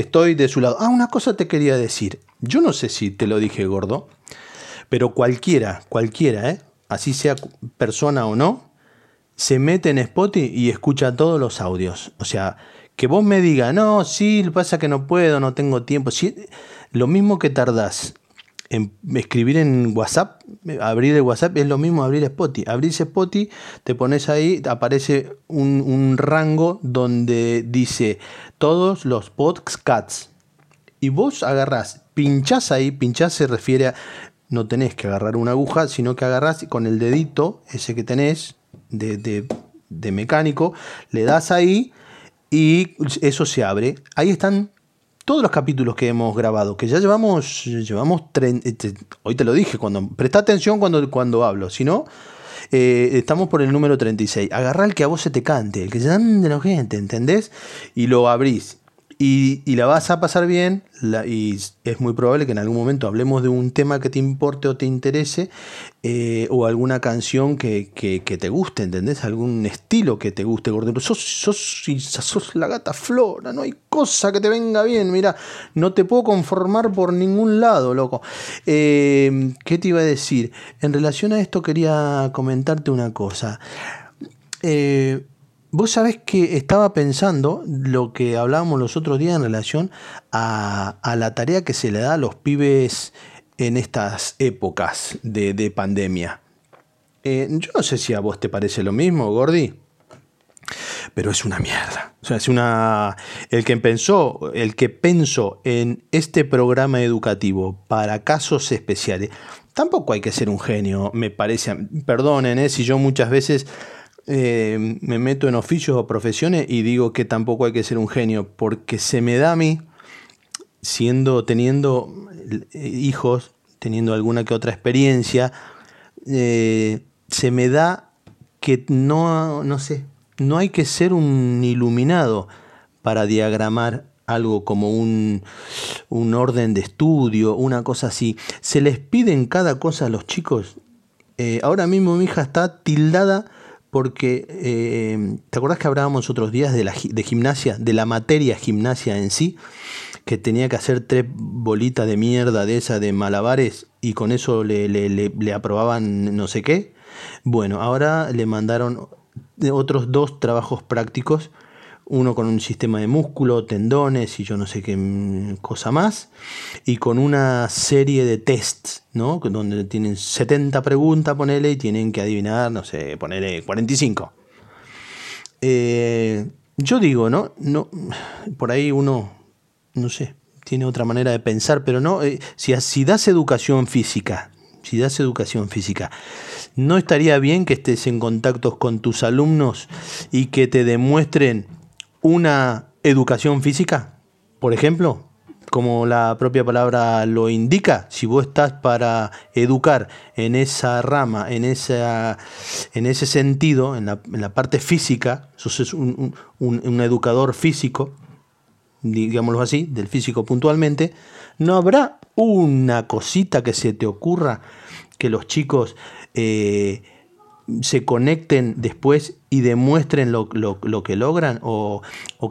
estoy de su lado. Ah, una cosa te quería decir. Yo no sé si te lo dije, gordo, pero cualquiera, cualquiera, ¿eh? así sea persona o no, se mete en Spotify y escucha todos los audios. O sea, que vos me digas, no, sí, pasa que no puedo, no tengo tiempo. lo mismo que tardás en escribir en WhatsApp, abrir el WhatsApp es lo mismo abrir Spotify. Abrís Spotify, te pones ahí, aparece un, un rango donde dice todos los podcasts. Y vos agarrás, pinchás ahí, pinchás se refiere a, no tenés que agarrar una aguja, sino que agarrás con el dedito, ese que tenés, de, de, de mecánico, le das ahí y eso se abre. Ahí están todos los capítulos que hemos grabado, que ya llevamos, llevamos este, hoy te lo dije, cuando presta atención cuando, cuando hablo, si no, eh, estamos por el número 36. Agarra el que a vos se te cante, el que se dan de la gente, ¿entendés? Y lo abrís y, la vas a pasar bien y es muy probable que en algún momento hablemos de un tema que te importe o te interese eh, o alguna canción que, te guste, ¿entendés? Algún estilo que te guste, gordero. Sos, sos, sos la gata flora, no hay cosa que te venga bien, mira, no te puedo conformar por ningún lado, loco. Eh, ¿Qué te iba a decir? En relación a esto quería comentarte una cosa. Eh, Vos sabés que estaba pensando lo que hablábamos los otros días en relación a, la tarea que se le da a los pibes en estas épocas de, pandemia. Eh, yo no sé si a vos te parece lo mismo, Gordi, pero es una mierda. O sea, es una. El que pensó, el que pensó en este programa educativo para casos especiales, tampoco hay que ser un genio, me parece. Perdonen, eh, si yo muchas veces eh, me meto en oficios o profesiones y digo que tampoco hay que ser un genio, porque se me da a mí, siendo, teniendo eh, hijos, teniendo alguna que otra experiencia, eh, se me da que no, no sé, no hay que ser un iluminado para diagramar algo como un, un, orden de estudio, una cosa así. Se les piden cada cosa a los chicos. ahora mismo mi hija está tildada porque eh, ¿te acordás que hablábamos otros días de, la, gimnasia, de la materia gimnasia en sí? Que tenía que hacer tres bolitas de mierda de esa de malabares y con eso le, le, le aprobaban no sé qué. Bueno, ahora le mandaron otros dos trabajos prácticos uno con un sistema de músculo, tendones y yo no sé qué cosa más, y con una serie de tests, ¿no? Donde tienen 70 preguntas, ponele, y tienen que adivinar, no sé, ponele 45. Eh, yo digo, ¿no? no por ahí uno, no sé, tiene otra manera de pensar, pero no, eh, si, si das educación física, si das educación física, ¿no estaría bien que estés en contacto con tus alumnos y que te demuestren una educación física, por ejemplo, como la propia palabra lo indica, si vos estás para educar en esa rama, en, esa, en ese sentido, en la, parte física, sos un, un, educador físico, digámoslo así, del físico puntualmente, ¿no habrá una cosita que se te ocurra que los chicos eh, se conecten después y demuestren lo, que logran o,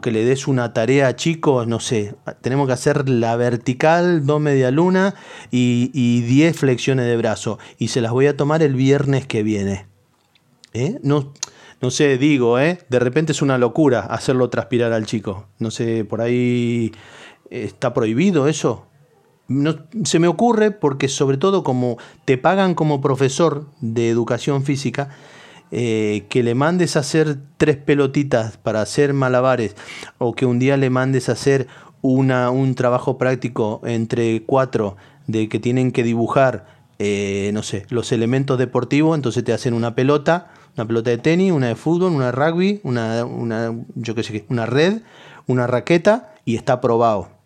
que le des una tarea a chicos, no sé, tenemos que hacer la vertical, dos media luna y, diez flexiones de brazo y se las voy a tomar el viernes que viene. ¿Eh? No, no sé, digo, ¿eh? de repente es una locura hacerlo transpirar al chico. No sé, por ahí está prohibido eso. No, se me ocurre porque sobre todo como te pagan como profesor de educación física, eh, que le mandes a hacer tres pelotitas para hacer malabares o que un día le mandes a hacer una, un trabajo práctico entre cuatro de que tienen que dibujar, eh, no sé, los elementos deportivos, entonces te hacen una pelota, una pelota de tenis, una de fútbol, una de rugby, una, una, yo qué sé, una red, una raqueta y está aprobado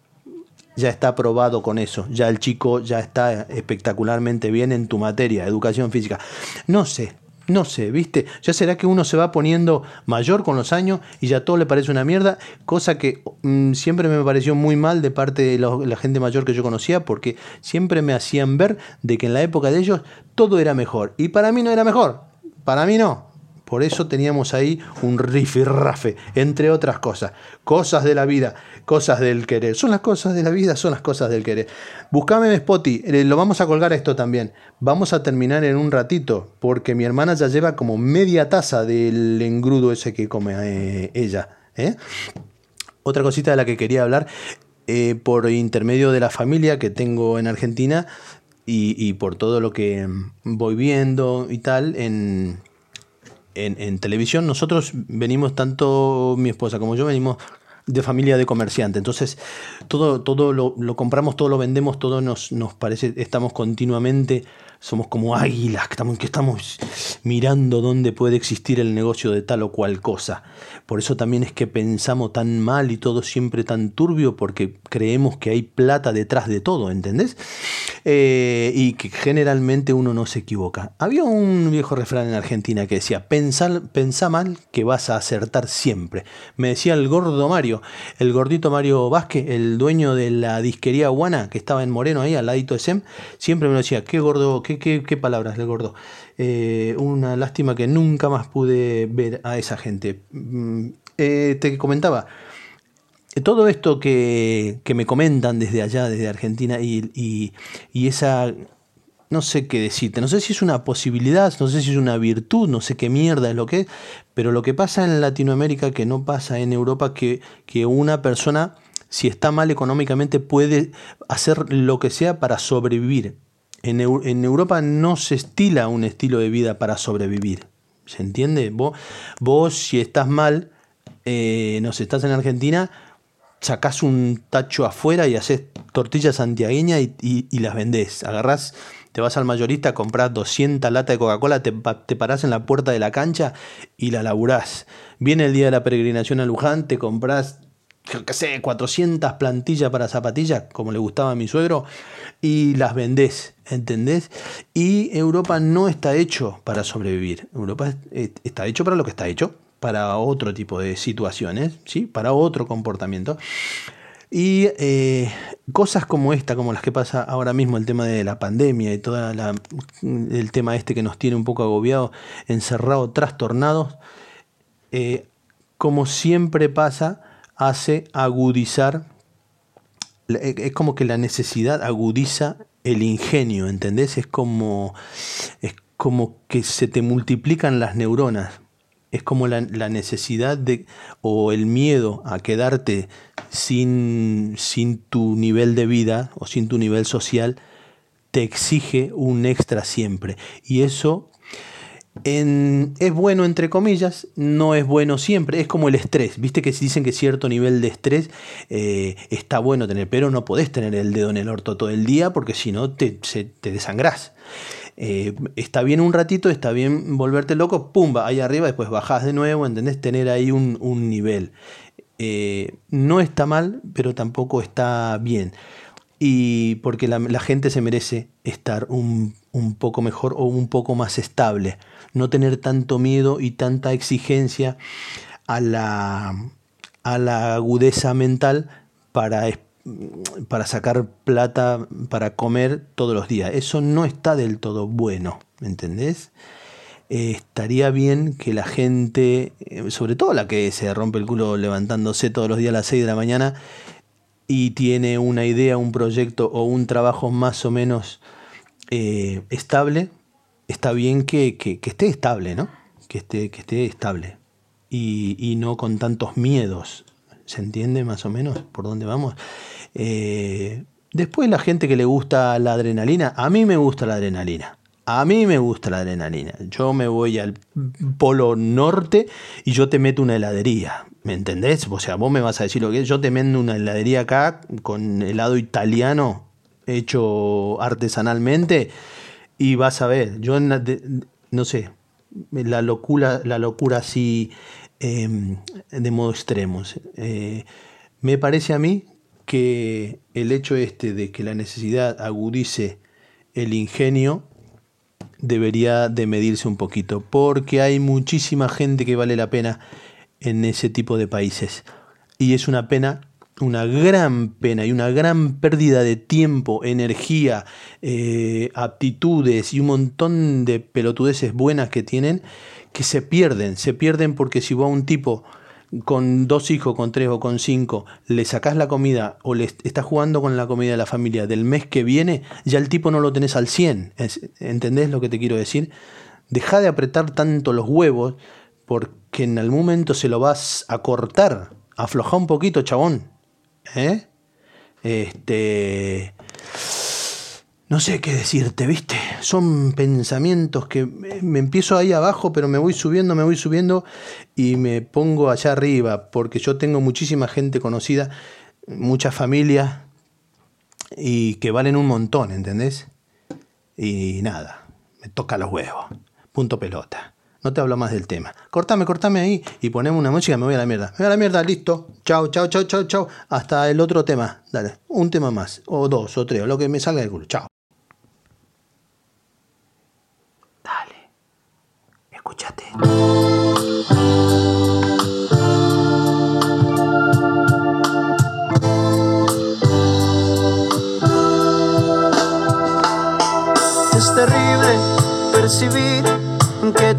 ya está aprobado con eso, ya el chico ya está espectacularmente bien en tu materia, educación física. No sé, no sé, ¿viste? Ya será que uno se va poniendo mayor con los años y ya todo le parece una mierda, cosa que mm, siempre me pareció muy mal de parte de la gente mayor que yo conocía, porque siempre me hacían ver de que en la época de ellos todo era mejor. Y para mí no era mejor, para mí no, Por eso teníamos ahí un rifirrafe, entre otras cosas. Cosas de la vida, cosas del querer. Son las cosas de la vida, son las cosas del querer. Buscame en Spotify, eh, lo vamos a colgar esto también. Vamos a terminar en un ratito, porque mi hermana ya lleva como media taza del engrudo ese que come eh, ella. ¿eh? Otra cosita de la que quería hablar, por intermedio de la familia que tengo en Argentina, y, por todo lo que voy viendo y tal en, en, televisión, nosotros venimos, tanto mi esposa como yo, venimos de familia de comerciante. Entonces, todo, todo lo, lo, compramos, todo lo vendemos, todo nos, nos parece, estamos continuamente somos como águilas que estamos, que estamos mirando dónde puede existir el negocio de tal o cual cosa. Por eso también es que pensamos tan mal y todo siempre tan turbio, porque creemos que hay plata detrás de todo, ¿entendés? Eh, y que generalmente uno no se equivoca. Había un viejo refrán en Argentina que decía, pensá mal que vas a acertar siempre. Me decía el gordo Mario, el gordito Mario Vázquez, el dueño de la disquería Guana, que estaba en Moreno ahí al ladito de SEM, siempre me decía, qué gordo, qué qué, palabras le gordo. Eh, una lástima que nunca más pude ver a esa gente. Mm, eh, te comentaba, todo esto que, me comentan desde allá, desde Argentina, y, esa no sé qué decirte, no sé si es una posibilidad, no sé si es una virtud, no sé qué mierda es lo que es, pero lo que pasa en Latinoamérica que no pasa en Europa, que, que una persona, si está mal económicamente, puede hacer lo que sea para sobrevivir. En, Europa no se estila un estilo de vida para sobrevivir. ¿Se entiende? Vos, vos si estás mal, eh, no sé, estás en Argentina, sacás un tacho afuera y haces tortillas santiagueñas y, las vendés. Agarrás, te vas al mayorista, compras 200 latas de Coca-Cola, te, te, parás en la puerta de la cancha y la laburás. Viene el día de la peregrinación a Luján, te compras, qué sé, 400 plantillas para zapatillas, como le gustaba a mi suegro, y las vendés, ¿entendés? Y Europa no está hecho para sobrevivir. Europa está hecho para lo que está hecho, para otro tipo de situaciones, ¿sí? Para otro comportamiento. Y eh, cosas como esta, como las que pasa ahora mismo, el tema de la pandemia y todo el tema este que nos tiene un poco agobiado, encerrado, trastornados, eh, como siempre pasa, hace agudizar eh, es como que la necesidad agudiza el ingenio, ¿entendés? Es como, es como que se te multiplican las neuronas. Es como la, necesidad de, o el miedo a quedarte sin, sin tu nivel de vida o sin tu nivel social, te exige un extra siempre. Y eso es bueno entre comillas, no es bueno siempre, es como el estrés, viste que dicen que cierto nivel de estrés eh, está bueno tener, pero no podés tener el dedo en el orto todo el día porque si no te, te desangrás. Eh, está bien un ratito, está bien volverte loco, pumba, ahí arriba, después bajás de nuevo, ¿entendés? Tener ahí un, nivel. Eh, no está mal, pero tampoco está bien. Y porque la, gente se merece estar un, un poco mejor o un poco más estable no tener tanto miedo y tanta exigencia a la, a la agudeza mental para, para sacar plata para comer todos los días. Eso no está del todo bueno, ¿me entendés? Eh, estaría bien que la gente, eh, sobre todo la que se rompe el culo levantándose todos los días a las 6 de la mañana y tiene una idea, un proyecto o un trabajo más o menos eh, estable, está bien que, esté estable, ¿no? Que esté, que esté estable. Y, no con tantos miedos. ¿Se entiende más o menos por dónde vamos? Eh, después la gente que le gusta la adrenalina, a mí me gusta la adrenalina. A mí me gusta la adrenalina. Yo me voy al polo norte y yo te meto una heladería. ¿Me entendés? O sea, vos me vas a decir lo que es. Yo te meto una heladería acá con helado italiano hecho artesanalmente y vas a ver, yo no sé, la locura, la locura así em, de modo extremo. Eh, me parece a mí que el hecho este de que la necesidad agudice el ingenio debería de medirse un poquito, porque hay muchísima gente que vale la pena en ese tipo de países. Y es una pena una gran pena y una gran pérdida de tiempo, energía, eh, aptitudes y un montón de pelotudeces buenas que tienen que se pierden, se pierden porque si vos a un tipo con dos hijos, con tres o con cinco, le sacás la comida o le estás jugando con la comida de la familia del mes que viene, ya el tipo no lo tenés al 100. ¿Entendés lo que te quiero decir? Deja de apretar tanto los huevos porque en algún momento se lo vas a cortar. Afloja un poquito, chabón. ¿Eh? Este no sé qué decirte, ¿viste? Son pensamientos que me empiezo ahí abajo, pero me voy subiendo, me voy subiendo y me pongo allá arriba, porque yo tengo muchísima gente conocida, muchas familias y que valen un montón, ¿entendés? Y nada, me toca los huevos. Punto pelota. No te hablo más del tema. Cortame, cortame ahí y ponemos una música me voy a la mierda. Me voy a la mierda, listo. Chao, chao, chao, chao, chao. Hasta el otro tema. Dale, un tema más. O dos, o tres, o lo que me salga del culo. Chao. Escúchate. Es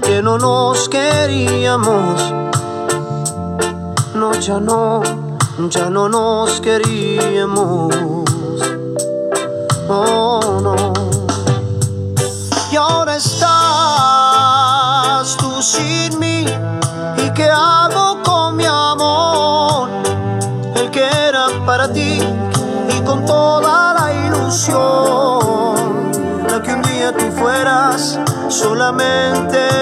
que no nos queríamos. No, ya no, ya no nos queríamos. Oh, no y ahora estás tú sin mí. ¿Y qué hago con mi amor? El que era para ti y con toda la ilusión, la que un día tú fueras solamente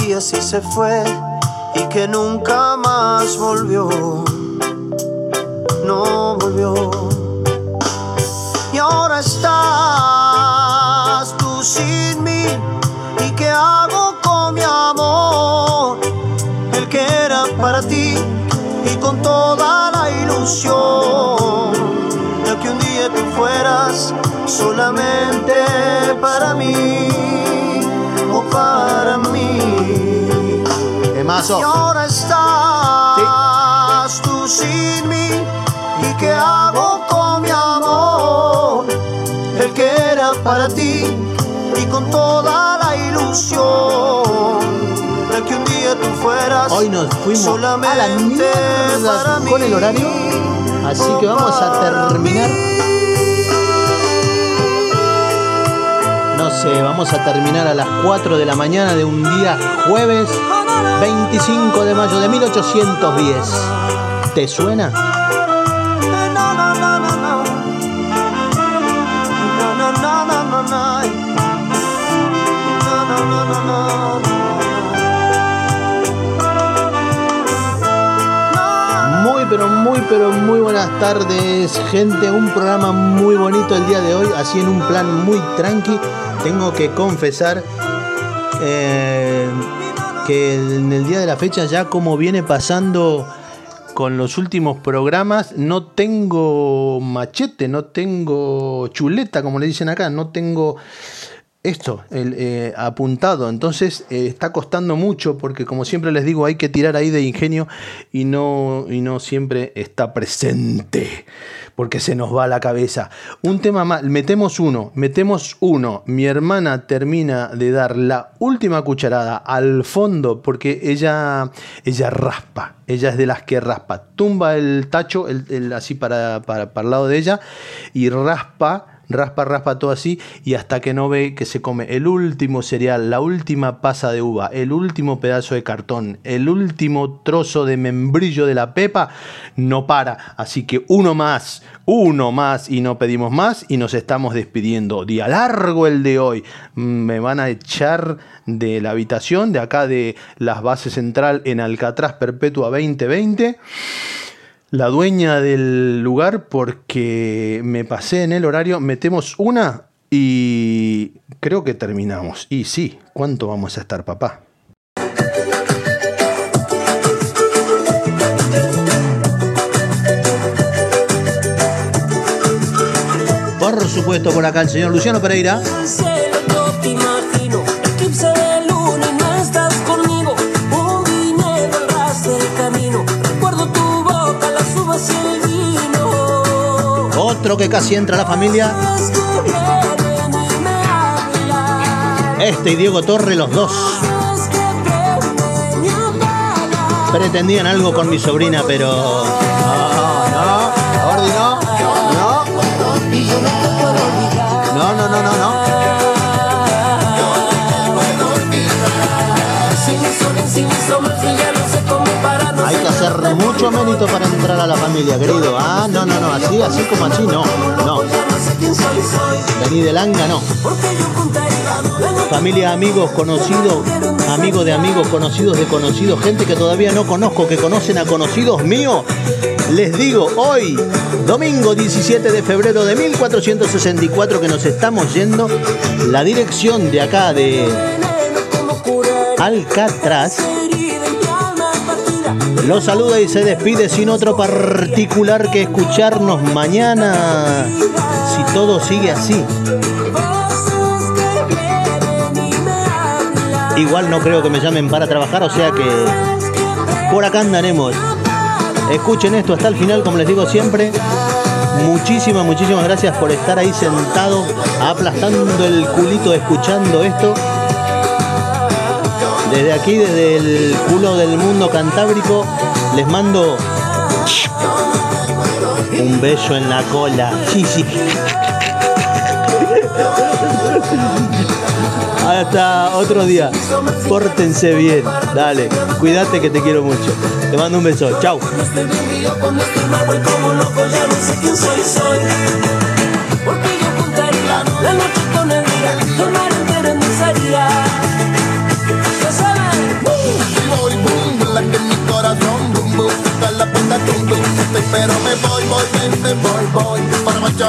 día sí se fue y que nunca más volvió, no volvió. Y ahora estás tú sin mí, ¿y qué hago con mi amor? El que era para ti y con toda la ilusión de que un día tú fueras solamente para mí Y ahora estás tú sin mí. ¿Y qué hago con mi amor? El que era para ti y con toda la ilusión de que un día tú fueras Hoy nos fuimos solamente a la mierda con el horario. Así que vamos a terminar. No sé, vamos a terminar a las 4 de la mañana de un día jueves 25 de mayo de 1810. ¿Te suena? Muy, pero muy, pero muy buenas tardes, gente. Un programa muy bonito el día de hoy, así en un plan muy tranqui. Tengo que confesar eh, que en el día de la fecha, ya como viene pasando con los últimos programas. No tengo machete, no tengo chuleta, como le dicen acá, no tengo esto, eh, apuntado. Entonces eh, está costando mucho porque como siempre les digo, hay que tirar ahí de ingenio y no, y no siempre está presente porque se nos va la cabeza. Un tema más, metemos uno, metemos uno. Mi hermana termina de dar la última cucharada al fondo porque ella, ella raspa, ella es de las que raspa. Tumba el tacho el, así para, para, para el lado de ella y raspa raspa, raspa todo así y hasta que no ve que se come el último cereal, la última pasa de uva, el último pedazo de cartón, el último trozo de membrillo de la pepa, no para. Así que uno más, uno más y no pedimos más y nos estamos despidiendo. Día largo el de hoy. Me van a echar de la habitación de acá de las bases central en Alcatraz Perpetua 2020 la dueña del lugar porque me pasé en el horario. Metemos una y creo que terminamos. Y sí, ¿cuánto vamos a estar, papá? Por supuesto, por acá el señor Luciano Pereira. Que casi entra la familia. Este y Diego Torre, los dos. Pretendían algo con mi sobrina, pero. No, no, no. No, mucho mérito para entrar a la familia, querido. Ah, no, no, no, así, así como así, no, no. Vení de langa, no. Familia, amigos, conocidos, amigos de amigos, conocidos de conocidos, gente que todavía no conozco, que conocen a conocidos míos. Les digo, hoy, domingo 17 de febrero de 1464, que nos estamos yendo, la dirección de acá de Alcatraz lo saluda y se despide sin otro particular que escucharnos mañana, si todo sigue así. Igual no creo que me llamen para trabajar, o sea que por acá andaremos. Escuchen esto hasta el final, como les digo siempre. Muchísimas, muchísimas gracias por estar ahí sentado, aplastando el culito, escuchando esto. Desde aquí, desde el culo del mundo cantábrico, les mando un beso en la cola. Sí, sí. Hasta otro día. Pórtense bien. Dale. Cuídate que te quiero mucho. Te mando un beso. Chao.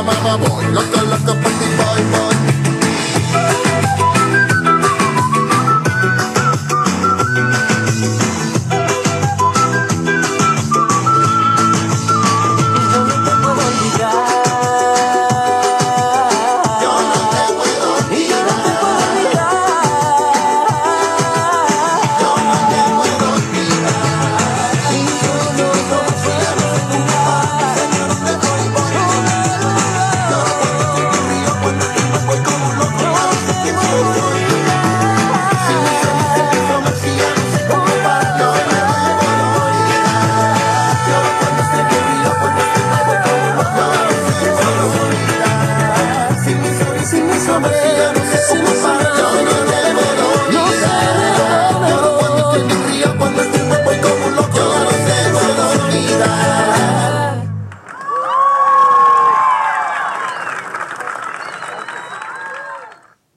Machamama voy, loco, loco,